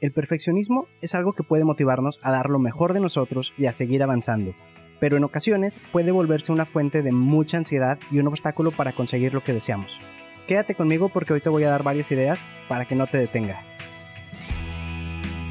El perfeccionismo es algo que puede motivarnos a dar lo mejor de nosotros y a seguir avanzando, pero en ocasiones puede volverse una fuente de mucha ansiedad y un obstáculo para conseguir lo que deseamos. Quédate conmigo porque hoy te voy a dar varias ideas para que no te detenga.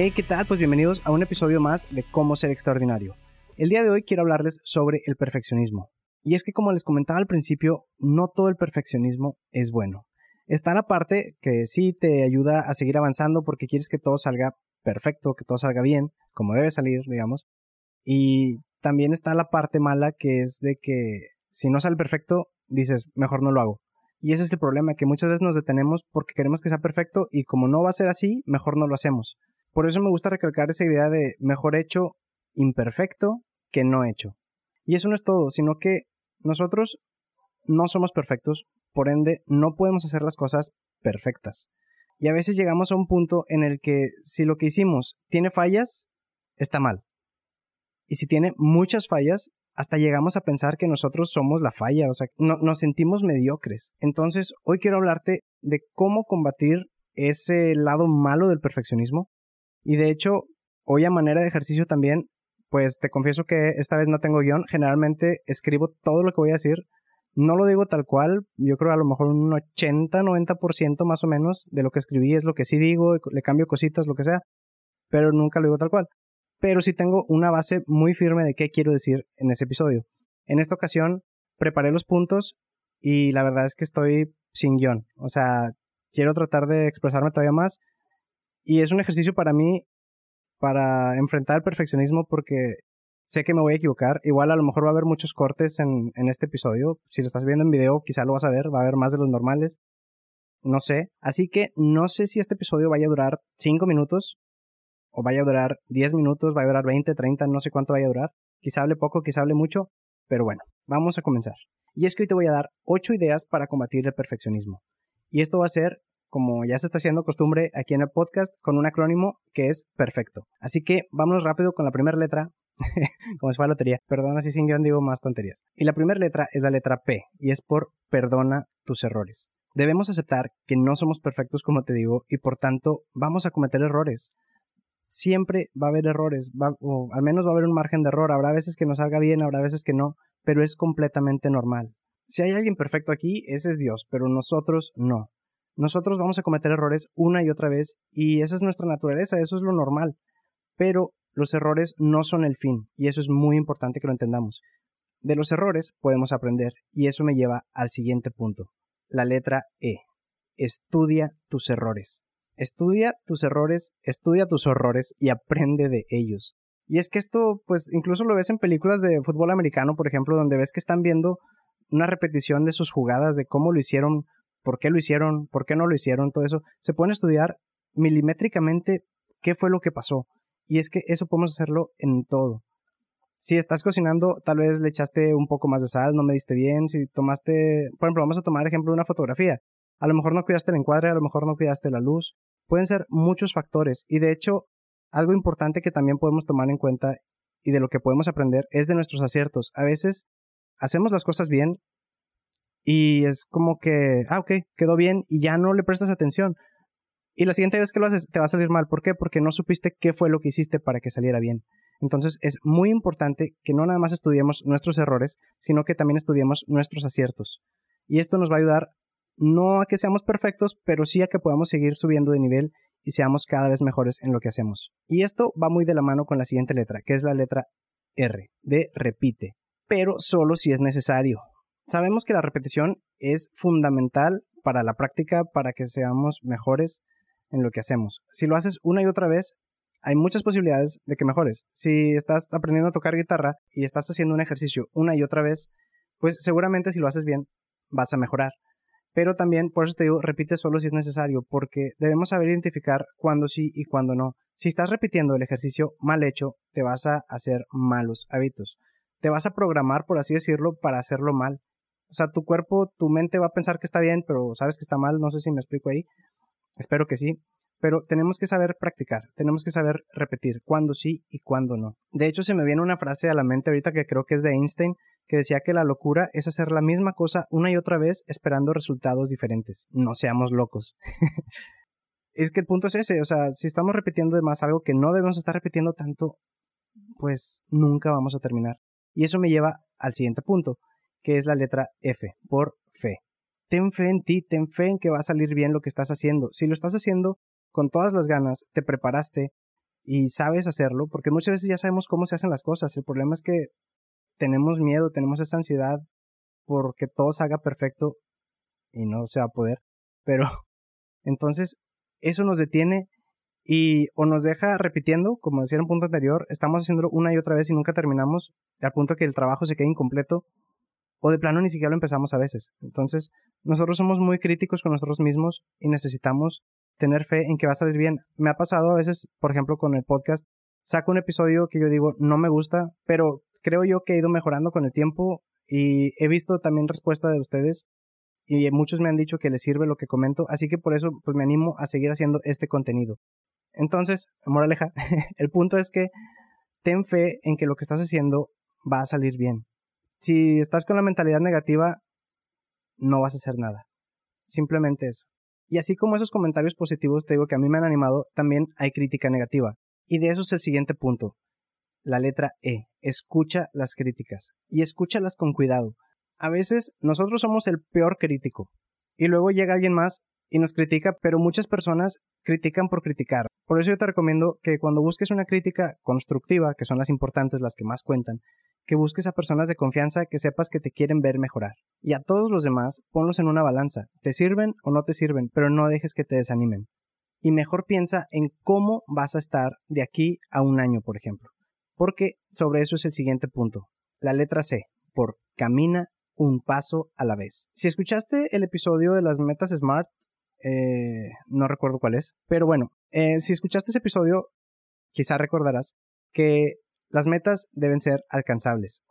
Hey, ¿qué tal? Pues bienvenidos a un episodio más de Cómo ser extraordinario. El día de hoy quiero hablarles sobre el perfeccionismo. Y es que como les comentaba al principio, no todo el perfeccionismo es bueno. Está la parte que sí te ayuda a seguir avanzando porque quieres que todo salga perfecto, que todo salga bien, como debe salir, digamos. Y también está la parte mala que es de que si no sale perfecto, dices, mejor no lo hago. Y ese es el problema, que muchas veces nos detenemos porque queremos que sea perfecto y como no va a ser así, mejor no lo hacemos. Por eso me gusta recalcar esa idea de mejor hecho imperfecto que no hecho. Y eso no es todo, sino que nosotros no somos perfectos, por ende no podemos hacer las cosas perfectas. Y a veces llegamos a un punto en el que si lo que hicimos tiene fallas, está mal. Y si tiene muchas fallas, hasta llegamos a pensar que nosotros somos la falla, o sea, nos sentimos mediocres. Entonces, hoy quiero hablarte de cómo combatir ese lado malo del perfeccionismo y de hecho, hoy a manera de ejercicio también, pues te confieso que esta vez no tengo guion. Generalmente escribo todo lo que voy a decir. No lo digo tal cual, yo creo a lo mejor un 80-90% más o menos de lo que escribí es lo que sí digo, le cambio cositas, lo que sea, pero nunca lo digo tal cual. Pero sí tengo una base muy firme de qué quiero decir en ese episodio. En esta ocasión preparé los puntos y la verdad es que estoy sin guion. O sea, quiero tratar de expresarme todavía más y es un ejercicio para mí para enfrentar el perfeccionismo porque sé que me voy a equivocar. Igual a lo mejor va a haber muchos cortes en, este episodio. Si lo estás viendo en video, quizá lo vas a ver, va a haber más de los normales. No sé. Así que no sé si este episodio vaya a durar 5 minutos o vaya a durar 10 minutos, vaya a durar 20, 30, no sé cuánto vaya a durar. Quizá hable poco, quizá hable mucho, pero bueno, vamos a comenzar. Y es que hoy te voy a dar 8 ideas para combatir el perfeccionismo. Y esto va a ser como ya se está haciendo costumbre aquí en el podcast, con un acrónimo que es perfecto. Así que vámonos rápido con la primera letra, como si fuera lotería. Perdona si sin guion digo más tonterías. Y la primera letra es la letra P, y es por perdona tus errores. Debemos aceptar que no somos perfectos, como te digo, y por tanto vamos a cometer errores. Siempre va a haber errores, o al menos va a haber un margen de error. Habrá veces que nos salga bien, habrá veces que no, pero es completamente normal. Si hay alguien perfecto aquí, ese es Dios, pero nosotros no. Nosotros vamos a cometer errores una y otra vez y esa es nuestra naturaleza, eso es lo normal. Pero los errores no son el fin y eso es muy importante que lo entendamos. De los errores podemos aprender y eso me lleva al siguiente punto, la letra E. Estudia tus errores. Estudia tus errores, estudia tus horrores y aprende de ellos. Y es que esto, pues incluso lo ves en películas de fútbol americano, por ejemplo, donde ves que están viendo una repetición de sus jugadas, de cómo lo hicieron por qué lo hicieron, por qué no lo hicieron, todo eso. Se pueden estudiar milimétricamente qué fue lo que pasó. Y es que eso podemos hacerlo en todo. Si estás cocinando, tal vez le echaste un poco más de sal, no me diste bien. Si tomaste, por ejemplo, vamos a tomar ejemplo una fotografía. A lo mejor no cuidaste el encuadre, a lo mejor no cuidaste la luz. Pueden ser muchos factores. Y de hecho, algo importante que también podemos tomar en cuenta y de lo que podemos aprender es de nuestros aciertos. A veces hacemos las cosas bien y es como que, ah, ok, quedó bien y ya no le prestas atención. Y la siguiente vez que lo haces te va a salir mal. ¿Por qué? Porque no supiste qué fue lo que hiciste para que saliera bien. Entonces es muy importante que no nada más estudiemos nuestros errores, sino que también estudiemos nuestros aciertos. Y esto nos va a ayudar no a que seamos perfectos, pero sí a que podamos seguir subiendo de nivel y seamos cada vez mejores en lo que hacemos. Y esto va muy de la mano con la siguiente letra, que es la letra R, de repite, pero solo si es necesario. Sabemos que la repetición es fundamental para la práctica, para que seamos mejores en lo que hacemos. Si lo haces una y otra vez, hay muchas posibilidades de que mejores. Si estás aprendiendo a tocar guitarra y estás haciendo un ejercicio una y otra vez, pues seguramente si lo haces bien, vas a mejorar. Pero también, por eso te digo, repite solo si es necesario, porque debemos saber identificar cuándo sí y cuándo no. Si estás repitiendo el ejercicio mal hecho, te vas a hacer malos hábitos. Te vas a programar, por así decirlo, para hacerlo mal. O sea, tu cuerpo, tu mente va a pensar que está bien, pero sabes que está mal, no sé si me explico ahí. Espero que sí. Pero tenemos que saber practicar, tenemos que saber repetir cuándo sí y cuándo no. De hecho, se me viene una frase a la mente ahorita que creo que es de Einstein, que decía que la locura es hacer la misma cosa una y otra vez esperando resultados diferentes. No seamos locos. es que el punto es ese, o sea, si estamos repitiendo de más algo que no debemos estar repitiendo tanto, pues nunca vamos a terminar. Y eso me lleva al siguiente punto, que es la letra F, por fe. Ten fe en ti, ten fe en que va a salir bien lo que estás haciendo. Si lo estás haciendo con todas las ganas, te preparaste y sabes hacerlo, porque muchas veces ya sabemos cómo se hacen las cosas. El problema es que tenemos miedo, tenemos esa ansiedad porque todo se haga perfecto y no se va a poder. Pero entonces eso nos detiene y o nos deja repitiendo, como decía en un punto anterior, estamos haciéndolo una y otra vez y nunca terminamos, al punto que el trabajo se quede incompleto, o de plano ni siquiera lo empezamos a veces. Entonces, nosotros somos muy críticos con nosotros mismos y necesitamos tener fe en que va a salir bien. Me ha pasado a veces, por ejemplo, con el podcast, saco un episodio que yo digo no me gusta, pero creo yo que he ido mejorando con el tiempo y he visto también respuesta de ustedes y muchos me han dicho que les sirve lo que comento, así que por eso pues me animo a seguir haciendo este contenido. Entonces, moraleja, el punto es que ten fe en que lo que estás haciendo va a salir bien. Si estás con la mentalidad negativa, no vas a hacer nada. Simplemente eso. Y así como esos comentarios positivos te digo que a mí me han animado, también hay crítica negativa. Y de eso es el siguiente punto. La letra E. Escucha las críticas. Y escúchalas con cuidado. A veces nosotros somos el peor crítico. Y luego llega alguien más y nos critica, pero muchas personas critican por criticar. Por eso yo te recomiendo que cuando busques una crítica constructiva, que son las importantes, las que más cuentan, que busques a personas de confianza que sepas que te quieren ver mejorar. Y a todos los demás, ponlos en una balanza. Te sirven o no te sirven, pero no dejes que te desanimen. Y mejor piensa en cómo vas a estar de aquí a un año, por ejemplo. Porque sobre eso es el siguiente punto. La letra C, por camina un paso a la vez. Si escuchaste el episodio de las metas SMART, eh, no recuerdo cuál es, pero bueno, eh, si escuchaste ese episodio, quizá recordarás que las metas deben ser alcanzables.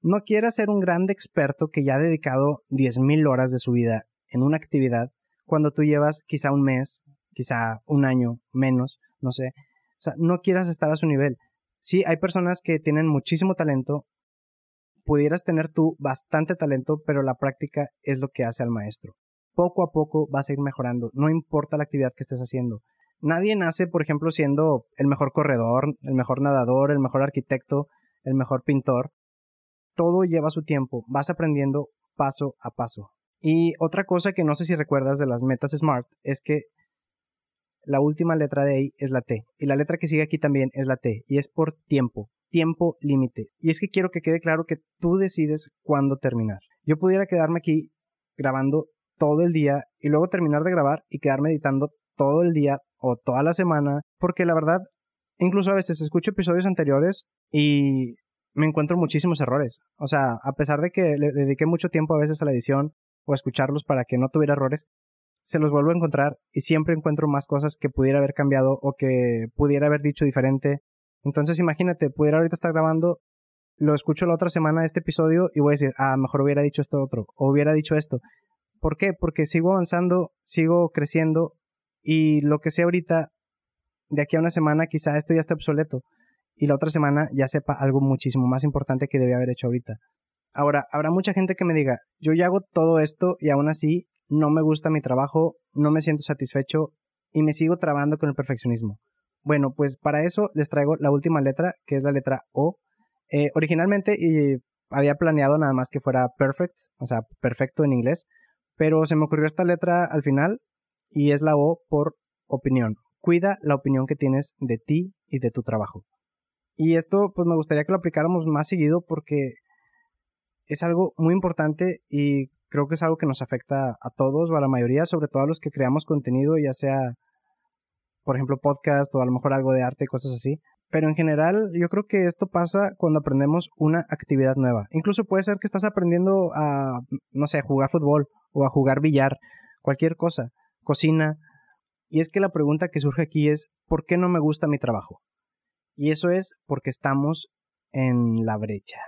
No quieras ser un gran experto que ya ha dedicado 10.000 horas de su vida en una actividad cuando tú llevas quizá un mes, quizá un año, menos, no sé. O sea, no quieras estar a su nivel. Sí, hay personas que tienen muchísimo talento. Pudieras tener tú bastante talento, pero la práctica es lo que hace al maestro. Poco a poco vas a ir mejorando, no importa la actividad que estés haciendo. Nadie nace, por ejemplo, siendo el mejor corredor, el mejor nadador, el mejor arquitecto, el mejor pintor. Todo lleva su tiempo, vas aprendiendo paso a paso. Y otra cosa que no sé si recuerdas de las metas SMART es que la última letra de ahí es la T. Y la letra que sigue aquí también es la T. Y es por tiempo, tiempo límite. Y es que quiero que quede claro que tú decides cuándo terminar. Yo pudiera quedarme aquí grabando todo el día y luego terminar de grabar y quedarme editando todo el día o toda la semana, porque la verdad, incluso a veces escucho episodios anteriores y me encuentro muchísimos errores. O sea, a pesar de que le dediqué mucho tiempo a veces a la edición o a escucharlos para que no tuviera errores, se los vuelvo a encontrar y siempre encuentro más cosas que pudiera haber cambiado o que pudiera haber dicho diferente. Entonces imagínate, pudiera ahorita estar grabando, lo escucho la otra semana este episodio y voy a decir, ah, mejor hubiera dicho esto otro, o hubiera dicho esto. ¿Por qué? Porque sigo avanzando, sigo creciendo y lo que sé ahorita, de aquí a una semana quizá esto ya esté obsoleto y la otra semana ya sepa algo muchísimo más importante que debía haber hecho ahorita. Ahora, habrá mucha gente que me diga, yo ya hago todo esto y aún así no me gusta mi trabajo, no me siento satisfecho y me sigo trabando con el perfeccionismo. Bueno, pues para eso les traigo la última letra, que es la letra O. Eh, originalmente había planeado nada más que fuera perfect, o sea, perfecto en inglés, pero se me ocurrió esta letra al final y es la O por opinión. Cuida la opinión que tienes de ti y de tu trabajo. Y esto pues me gustaría que lo aplicáramos más seguido porque es algo muy importante y creo que es algo que nos afecta a todos o a la mayoría, sobre todo a los que creamos contenido, ya sea, por ejemplo, podcast o a lo mejor algo de arte, cosas así. Pero en general, yo creo que esto pasa cuando aprendemos una actividad nueva. Incluso puede ser que estás aprendiendo a, no sé, jugar fútbol o a jugar billar, cualquier cosa, cocina. Y es que la pregunta que surge aquí es, ¿por qué no me gusta mi trabajo? Y eso es porque estamos en la brecha.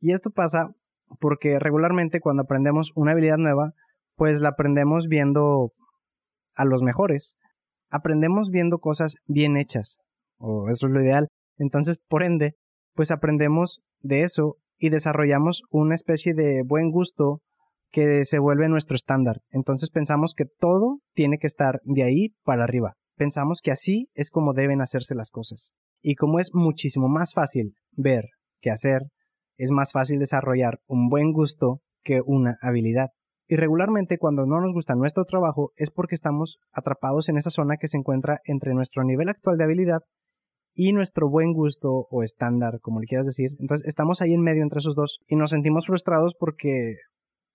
Y esto pasa porque regularmente cuando aprendemos una habilidad nueva, pues la aprendemos viendo a los mejores. Aprendemos viendo cosas bien hechas, o eso es lo ideal. Entonces, por ende, pues aprendemos de eso y desarrollamos una especie de buen gusto que se vuelve nuestro estándar. Entonces pensamos que todo tiene que estar de ahí para arriba. Pensamos que así es como deben hacerse las cosas. Y como es muchísimo más fácil ver que hacer, es más fácil desarrollar un buen gusto que una habilidad. Y regularmente cuando no nos gusta nuestro trabajo es porque estamos atrapados en esa zona que se encuentra entre nuestro nivel actual de habilidad y nuestro buen gusto o estándar, como le quieras decir. Entonces estamos ahí en medio entre esos dos y nos sentimos frustrados porque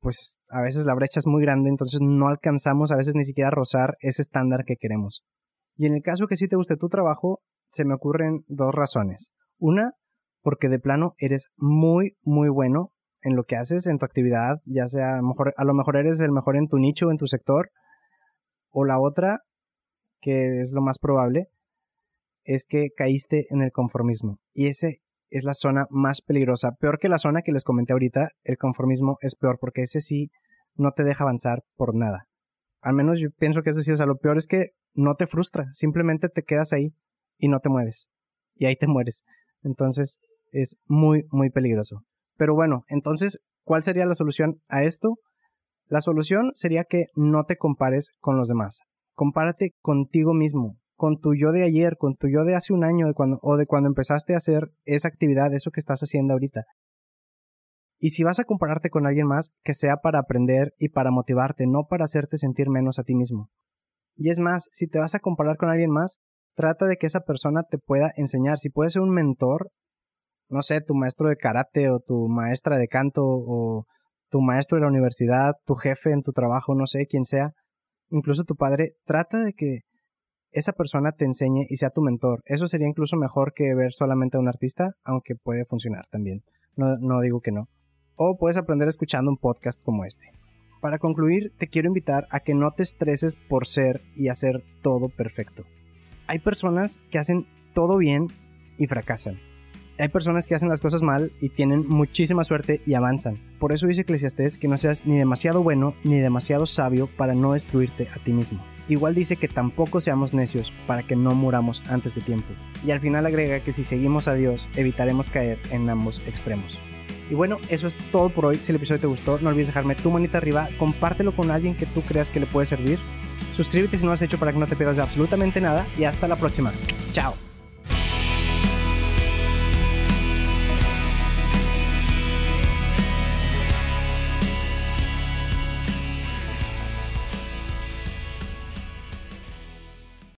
pues a veces la brecha es muy grande, entonces no alcanzamos a veces ni siquiera rozar ese estándar que queremos. Y en el caso que sí te guste tu trabajo, se me ocurren dos razones. Una, porque de plano eres muy, muy bueno en lo que haces, en tu actividad, ya sea a lo mejor, a lo mejor eres el mejor en tu nicho, en tu sector. O la otra, que es lo más probable, es que caíste en el conformismo. Y ese es la zona más peligrosa. Peor que la zona que les comenté ahorita, el conformismo es peor porque ese sí no te deja avanzar por nada. Al menos yo pienso que ese sí, o sea, lo peor es que no te frustra, simplemente te quedas ahí y no te mueves. Y ahí te mueres. Entonces es muy, muy peligroso. Pero bueno, entonces, ¿cuál sería la solución a esto? La solución sería que no te compares con los demás. Compárate contigo mismo, con tu yo de ayer, con tu yo de hace un año o de cuando empezaste a hacer esa actividad, eso que estás haciendo ahorita. Y si vas a compararte con alguien más, que sea para aprender y para motivarte, no para hacerte sentir menos a ti mismo. Y es más, si te vas a comparar con alguien más, trata de que esa persona te pueda enseñar. Si puede ser un mentor, no sé, tu maestro de karate o tu maestra de canto o tu maestro de la universidad, tu jefe en tu trabajo, no sé, quién sea, incluso tu padre, trata de que esa persona te enseñe y sea tu mentor. Eso sería incluso mejor que ver solamente a un artista, aunque puede funcionar también. No, no digo que no. O puedes aprender escuchando un podcast como este. Para concluir, te quiero invitar a que no te estreses por ser y hacer todo perfecto. Hay personas que hacen todo bien y fracasan hay personas que hacen las cosas mal y tienen muchísima suerte y avanzan. Por eso dice Eclesiastés que no seas ni demasiado bueno ni demasiado sabio para no destruirte a ti mismo. Igual dice que tampoco seamos necios para que no muramos antes de tiempo. Y al final agrega que si seguimos a Dios evitaremos caer en ambos extremos. Y bueno, eso es todo por hoy. Si el episodio te gustó, no olvides dejarme tu manita arriba, compártelo con alguien que tú creas que le puede servir. Suscríbete si no lo has hecho para que no te pierdas absolutamente nada y hasta la próxima. Chao.